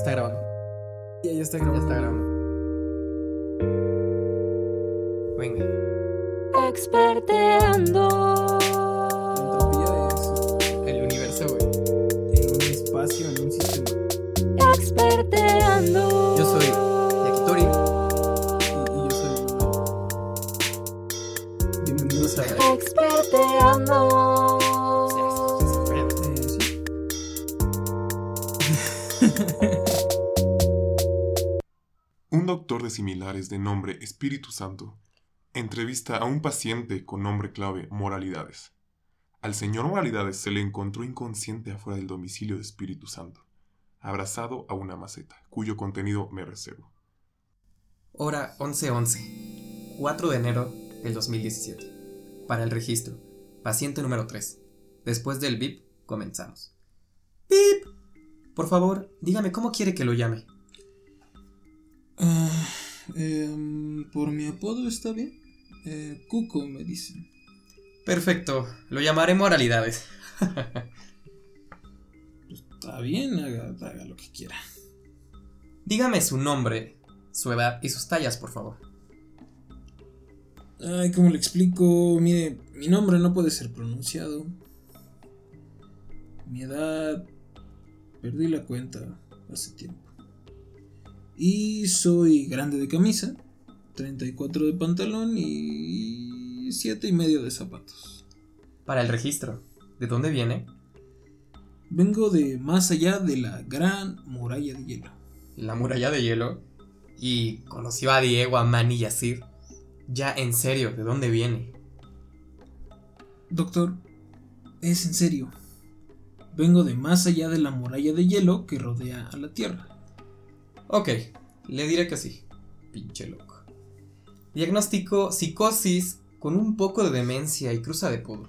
está grabando. Ya, ya está Ya grabando. está grabando. Venga. Experteando. Entropía es El universo, güey. en un espacio, en un sistema. Experteando. Yo soy Yakitori. Y, y yo soy. Bienvenidos a. Experteando. Eh, sí. Un doctor de similares de nombre Espíritu Santo entrevista a un paciente con nombre clave Moralidades. Al señor Moralidades se le encontró inconsciente afuera del domicilio de Espíritu Santo, abrazado a una maceta, cuyo contenido me reservo. Hora 11:11. 4 de enero del 2017. Para el registro. Paciente número 3. Después del VIP, comenzamos. ¡Pip! Por favor, dígame cómo quiere que lo llame. Em, por mi apodo está bien. Eh, Cuco me dicen. Perfecto, lo llamaré Moralidades. Está bien, haga, haga lo que quiera. Dígame su nombre, su edad y sus tallas, por favor. Ay, ¿cómo le explico? Mire, mi nombre no puede ser pronunciado. Mi edad. Perdí la cuenta hace tiempo. Y soy grande de camisa, 34 de pantalón y 7 y medio de zapatos. Para el registro. ¿De dónde viene? Vengo de más allá de la gran muralla de hielo. La muralla de hielo. Y conoció a Diego, a Manny y a Sid. Ya, en serio, ¿de dónde viene? Doctor, es en serio. Vengo de más allá de la muralla de hielo que rodea a la Tierra. Ok, le diré que sí. Pinche loco. Diagnóstico psicosis con un poco de demencia y cruza de podo.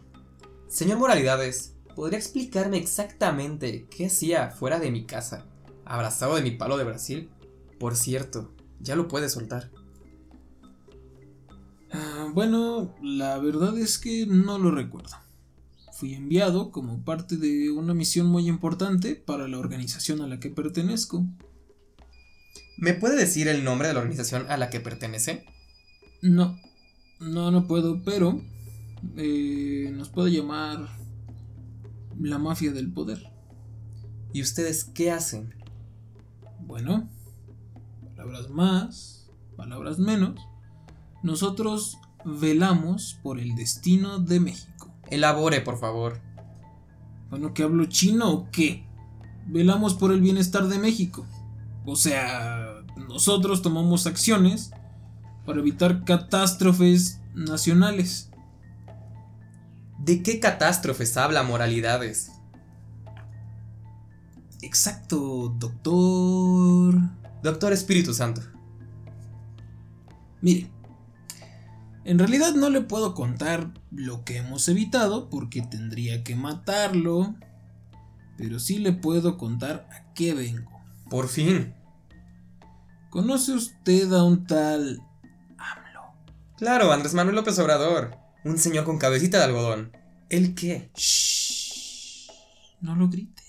Señor Moralidades, ¿podría explicarme exactamente qué hacía fuera de mi casa, abrazado de mi palo de Brasil? Por cierto, ya lo puede soltar. Ah, bueno, la verdad es que no lo recuerdo. Fui enviado como parte de una misión muy importante para la organización a la que pertenezco. ¿Me puede decir el nombre de la organización a la que pertenece? No, no, no puedo, pero eh, nos puede llamar la mafia del poder. ¿Y ustedes qué hacen? Bueno, palabras más, palabras menos. Nosotros velamos por el destino de México. Elabore, por favor. Bueno, ¿que hablo chino o qué? Velamos por el bienestar de México. O sea, nosotros tomamos acciones para evitar catástrofes nacionales. ¿De qué catástrofes habla Moralidades? Exacto, doctor. Doctor Espíritu Santo. Mire, en realidad no le puedo contar lo que hemos evitado porque tendría que matarlo. Pero sí le puedo contar a qué vengo. Por fin. ¿Conoce usted a un tal AMLO? Claro, Andrés Manuel López Obrador. Un señor con cabecita de algodón. ¿El qué? Shh. No lo grite.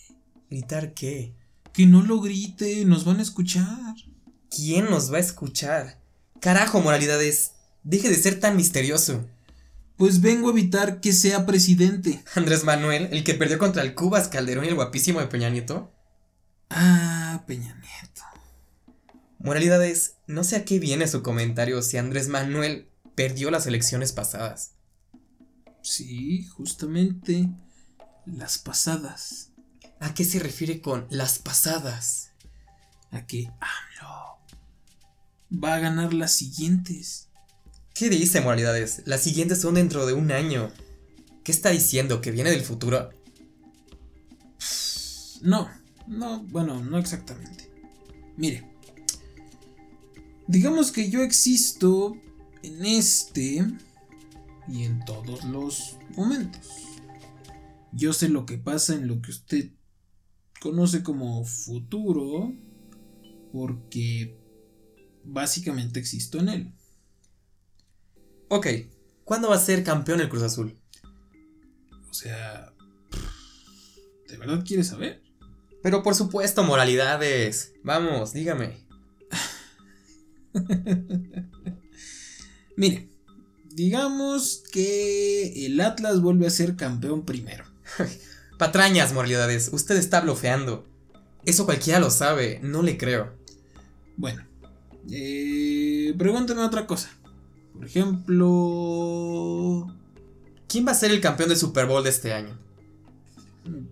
¿Gritar qué? Que no lo grite, nos van a escuchar. ¿Quién nos va a escuchar? Carajo, moralidades. Deje de ser tan misterioso. Pues vengo a evitar que sea presidente. Andrés Manuel, el que perdió contra el Cubas, Calderón y el guapísimo de Peña Nieto. Ah, Peña Nieto. Moralidades, no sé a qué viene su comentario si Andrés Manuel perdió las elecciones pasadas. Sí, justamente las pasadas. ¿A qué se refiere con las pasadas? A que AMLO va a ganar las siguientes. ¿Qué dice, moralidades? Las siguientes son dentro de un año. ¿Qué está diciendo? ¿Que viene del futuro? No, no, bueno, no exactamente. Mire, digamos que yo existo en este y en todos los momentos. Yo sé lo que pasa en lo que usted conoce como futuro porque básicamente existo en él. Ok, ¿cuándo va a ser campeón el Cruz Azul? O sea, ¿de verdad quiere saber? Pero por supuesto, moralidades. Vamos, dígame. Mire, digamos que el Atlas vuelve a ser campeón primero. Patrañas, moralidades. Usted está blofeando. Eso cualquiera lo sabe. No le creo. Bueno, eh, pregúntame otra cosa. Por ejemplo... ¿Quién va a ser el campeón del Super Bowl de este año?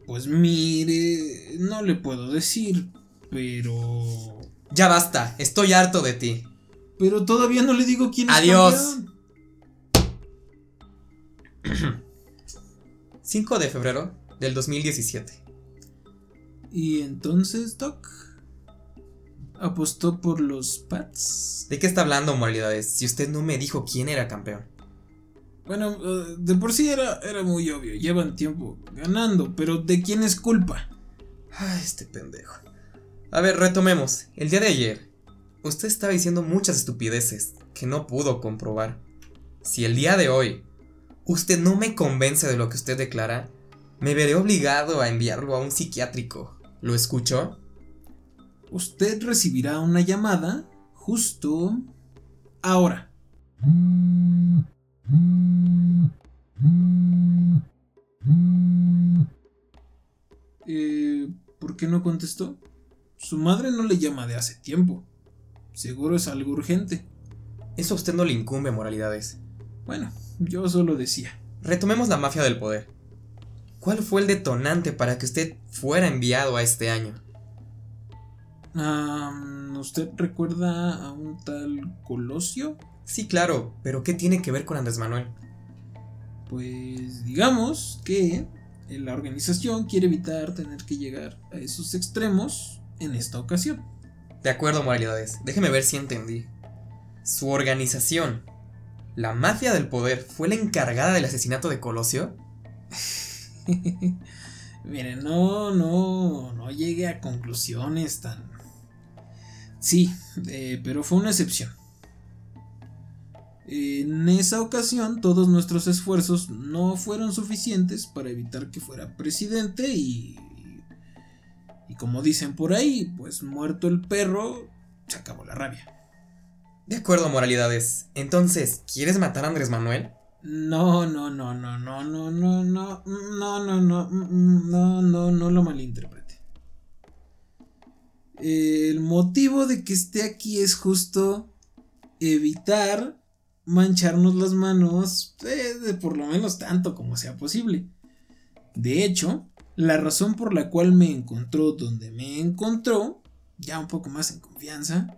Pues mire, no le puedo decir, pero... Ya basta, estoy harto de ti. Pero todavía no le digo quién es Adiós. campeón. 5 de febrero del 2017. Y entonces, Doc, apostó por los Pats. ¿De qué está hablando, moralidades? Si usted no me dijo quién era campeón. Bueno, eh, de por sí era, era muy obvio, llevan tiempo ganando, pero ¿de quién es culpa? Ay, este pendejo. A ver, retomemos. El día de ayer, usted estaba diciendo muchas estupideces que no pudo comprobar. Si el día de hoy usted no me convence de lo que usted declara, me veré obligado a enviarlo a un psiquiátrico. ¿Lo escuchó? Usted recibirá una llamada justo ahora. Eh, ¿Por qué no contestó? Su madre no le llama de hace tiempo. Seguro es algo urgente. Eso a usted no le incumbe, moralidades. Bueno, yo solo decía. Retomemos la mafia del poder. ¿Cuál fue el detonante para que usted fuera enviado a este año? Ah, ¿Usted recuerda a un tal Colosio? Sí, claro, pero ¿qué tiene que ver con Andrés Manuel? Pues digamos que la organización quiere evitar tener que llegar a esos extremos en esta ocasión. De acuerdo, moralidades. Déjeme ver si entendí. Su organización, la mafia del poder, fue la encargada del asesinato de Colosio. Miren, no, no, no llegue a conclusiones tan... Sí, eh, pero fue una excepción. En esa ocasión todos nuestros esfuerzos no fueron suficientes para evitar que fuera presidente y... Y como dicen por ahí, pues muerto el perro, se acabó la rabia. De acuerdo, moralidades. Entonces, ¿quieres matar a Andrés Manuel? No, no, no, no, no, no, no, no, no, no, no, no, no, no lo malinterprete. El motivo de que esté aquí es justo evitar mancharnos las manos eh, de por lo menos tanto como sea posible. De hecho, la razón por la cual me encontró donde me encontró, ya un poco más en confianza,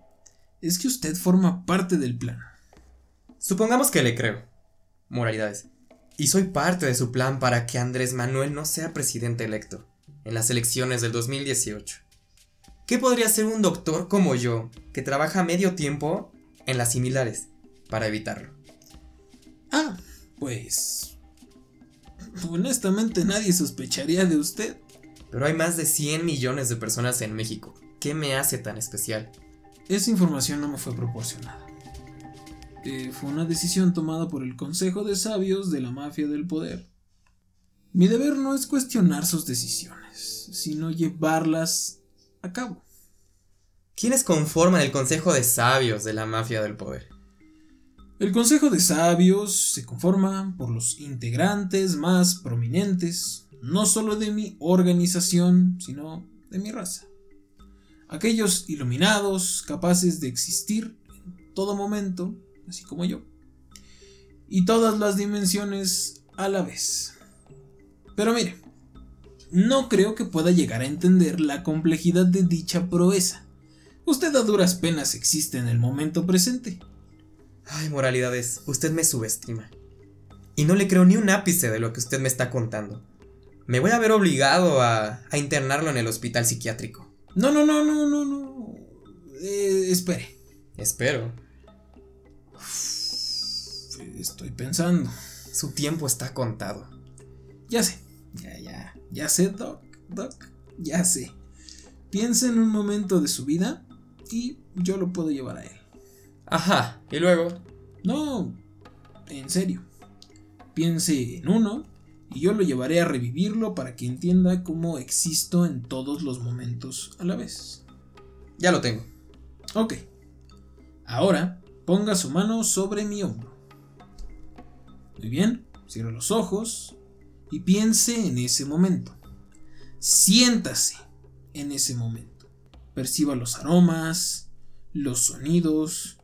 es que usted forma parte del plan. Supongamos que le creo. Moralidades. Y soy parte de su plan para que Andrés Manuel no sea presidente electo en las elecciones del 2018. ¿Qué podría hacer un doctor como yo, que trabaja medio tiempo en las similares, para evitarlo? Ah, pues... Honestamente nadie sospecharía de usted. Pero hay más de 100 millones de personas en México. ¿Qué me hace tan especial? Esa información no me fue proporcionada. Eh, fue una decisión tomada por el Consejo de Sabios de la Mafia del Poder. Mi deber no es cuestionar sus decisiones, sino llevarlas a cabo. ¿Quiénes conforman el Consejo de Sabios de la Mafia del Poder? El Consejo de Sabios se conforma por los integrantes más prominentes, no solo de mi organización, sino de mi raza. Aquellos iluminados, capaces de existir en todo momento, así como yo. Y todas las dimensiones a la vez. Pero mire, no creo que pueda llegar a entender la complejidad de dicha proeza. Usted a duras penas existe en el momento presente. Ay, moralidades, usted me subestima. Y no le creo ni un ápice de lo que usted me está contando. Me voy a ver obligado a, a internarlo en el hospital psiquiátrico. No, no, no, no, no, no. Eh, espere. Espero. Estoy pensando. Su tiempo está contado. Ya sé. Ya, ya. Ya sé, Doc. Doc. Ya sé. Piensa en un momento de su vida y yo lo puedo llevar a él. Ajá, y luego. No, en serio. Piense en uno y yo lo llevaré a revivirlo para que entienda cómo existo en todos los momentos a la vez. Ya lo tengo. Ok. Ahora, ponga su mano sobre mi hombro. Muy bien, cierre los ojos y piense en ese momento. Siéntase en ese momento. Perciba los aromas, los sonidos.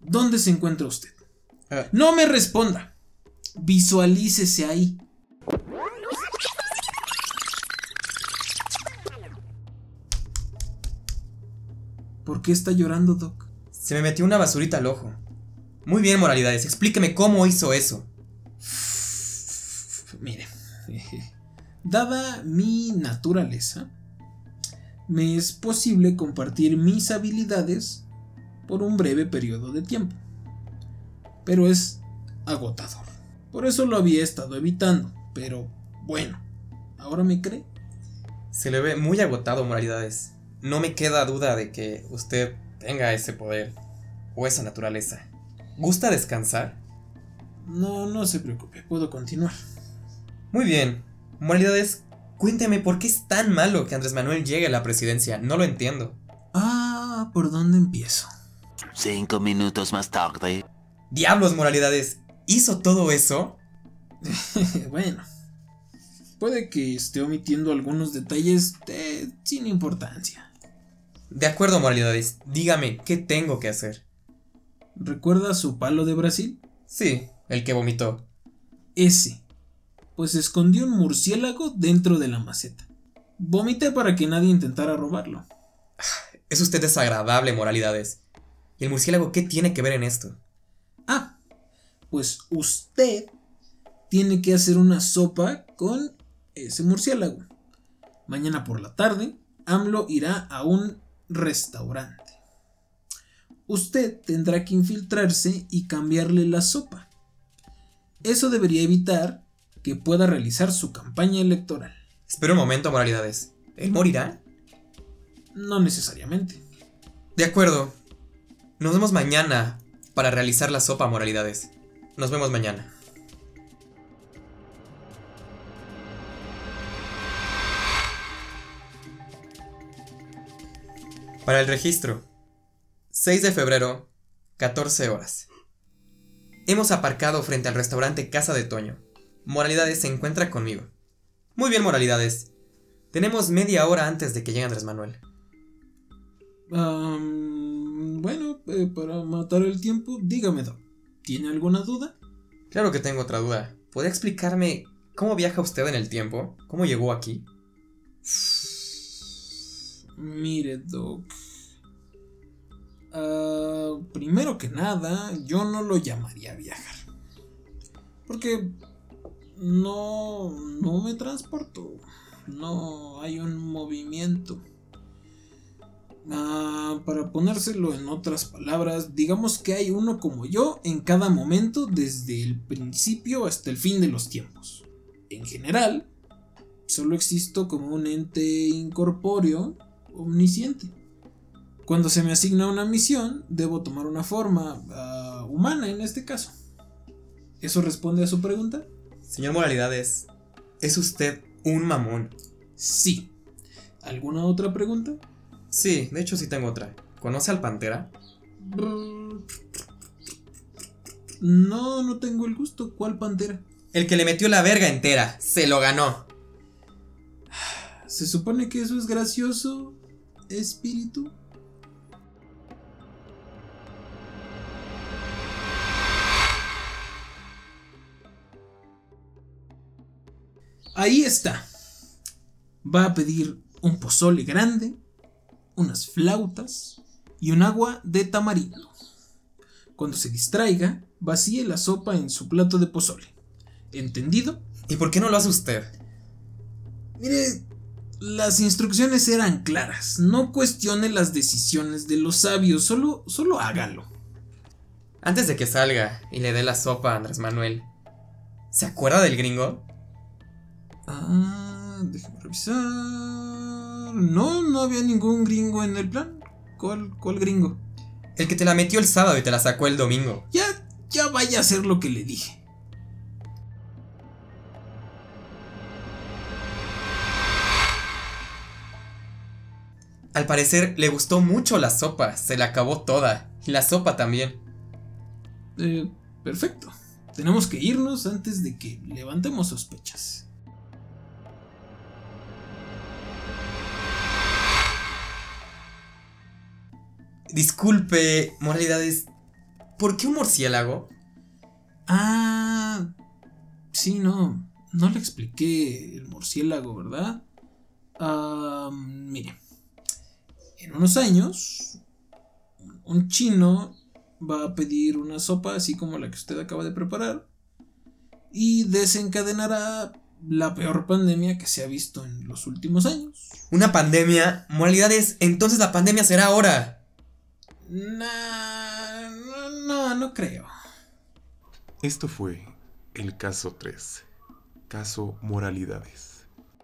¿Dónde se encuentra usted? Ah. No me responda. Visualícese ahí. ¿Por qué está llorando, Doc? Se me metió una basurita al ojo. Muy bien, moralidades. Explíqueme cómo hizo eso. Mire, dada mi naturaleza, me es posible compartir mis habilidades por un breve periodo de tiempo. Pero es agotador. Por eso lo había estado evitando. Pero bueno, ¿ahora me cree? Se le ve muy agotado, moralidades. No me queda duda de que usted tenga ese poder o esa naturaleza. ¿Gusta descansar? No, no se preocupe, puedo continuar. Muy bien. Moralidades, cuénteme por qué es tan malo que Andrés Manuel llegue a la presidencia. No lo entiendo. Ah, ¿por dónde empiezo? Cinco minutos más tarde. Diablos, moralidades. ¿Hizo todo eso? bueno, puede que esté omitiendo algunos detalles de- sin importancia. De acuerdo, moralidades. Dígame, ¿qué tengo que hacer? ¿Recuerda su palo de Brasil? Sí, el que vomitó. Ese. Pues escondió un murciélago dentro de la maceta. Vomité para que nadie intentara robarlo. Es usted desagradable, moralidades. ¿Y el murciélago qué tiene que ver en esto? Ah, pues usted tiene que hacer una sopa con ese murciélago. Mañana por la tarde, AMLO irá a un restaurante. Usted tendrá que infiltrarse y cambiarle la sopa. Eso debería evitar que pueda realizar su campaña electoral. Espera un momento, moralidades. ¿Él morirá? No necesariamente. De acuerdo. Nos vemos mañana para realizar la sopa, moralidades. Nos vemos mañana. Para el registro. 6 de febrero, 14 horas. Hemos aparcado frente al restaurante Casa de Toño. Moralidades se encuentra conmigo. Muy bien, Moralidades. Tenemos media hora antes de que llegue Andrés Manuel. Bueno, eh, para matar el tiempo, dígame, Doc. ¿Tiene alguna duda? Claro que tengo otra duda. ¿Podría explicarme cómo viaja usted en el tiempo? ¿Cómo llegó aquí? Mire, Doc. Ah, primero que nada, yo no lo llamaría viajar. Porque no, no me transporto. No hay un movimiento. Ah, para ponérselo en otras palabras, digamos que hay uno como yo en cada momento desde el principio hasta el fin de los tiempos. En general, solo existo como un ente incorpóreo omnisciente. Cuando se me asigna una misión, debo tomar una forma ah, humana en este caso. ¿Eso responde a su pregunta? Señor Moralidades, ¿es usted un mamón? Sí. ¿Alguna otra pregunta? Sí, de hecho sí tengo otra. ¿Conoce al Pantera? Brr. No, no tengo el gusto. ¿Cuál pantera? El que le metió la verga entera. Se lo ganó. ¿Se supone que eso es gracioso, espíritu? Ahí está. Va a pedir un pozole grande, unas flautas y un agua de tamarindo. Cuando se distraiga, vacíe la sopa en su plato de pozole. ¿Entendido? ¿Y por qué no lo hace usted? Mire, las instrucciones eran claras. No cuestione las decisiones de los sabios, solo, solo hágalo. Antes de que salga y le dé la sopa a Andrés Manuel, ¿se acuerda del gringo? Ah, déjame revisar. No, no había ningún gringo en el plan. ¿Cuál, cuál gringo? El que te la metió el sábado y te la sacó el domingo. Ya, ya vaya a hacer lo que le dije. Al parecer le gustó mucho la sopa, se la acabó toda. Y la sopa también. Eh, perfecto. Tenemos que irnos antes de que levantemos sospechas. Disculpe, moralidades. ¿Por qué un murciélago? Ah, sí, no. No le expliqué el murciélago, ¿verdad? Ah, mire. En unos años, un chino va a pedir una sopa así como la que usted acaba de preparar y desencadenará la peor pandemia que se ha visto en los últimos años. ¿Una pandemia? Moralidades, entonces la pandemia será ahora. No, no, no creo. Esto fue el caso 3. Caso Moralidades.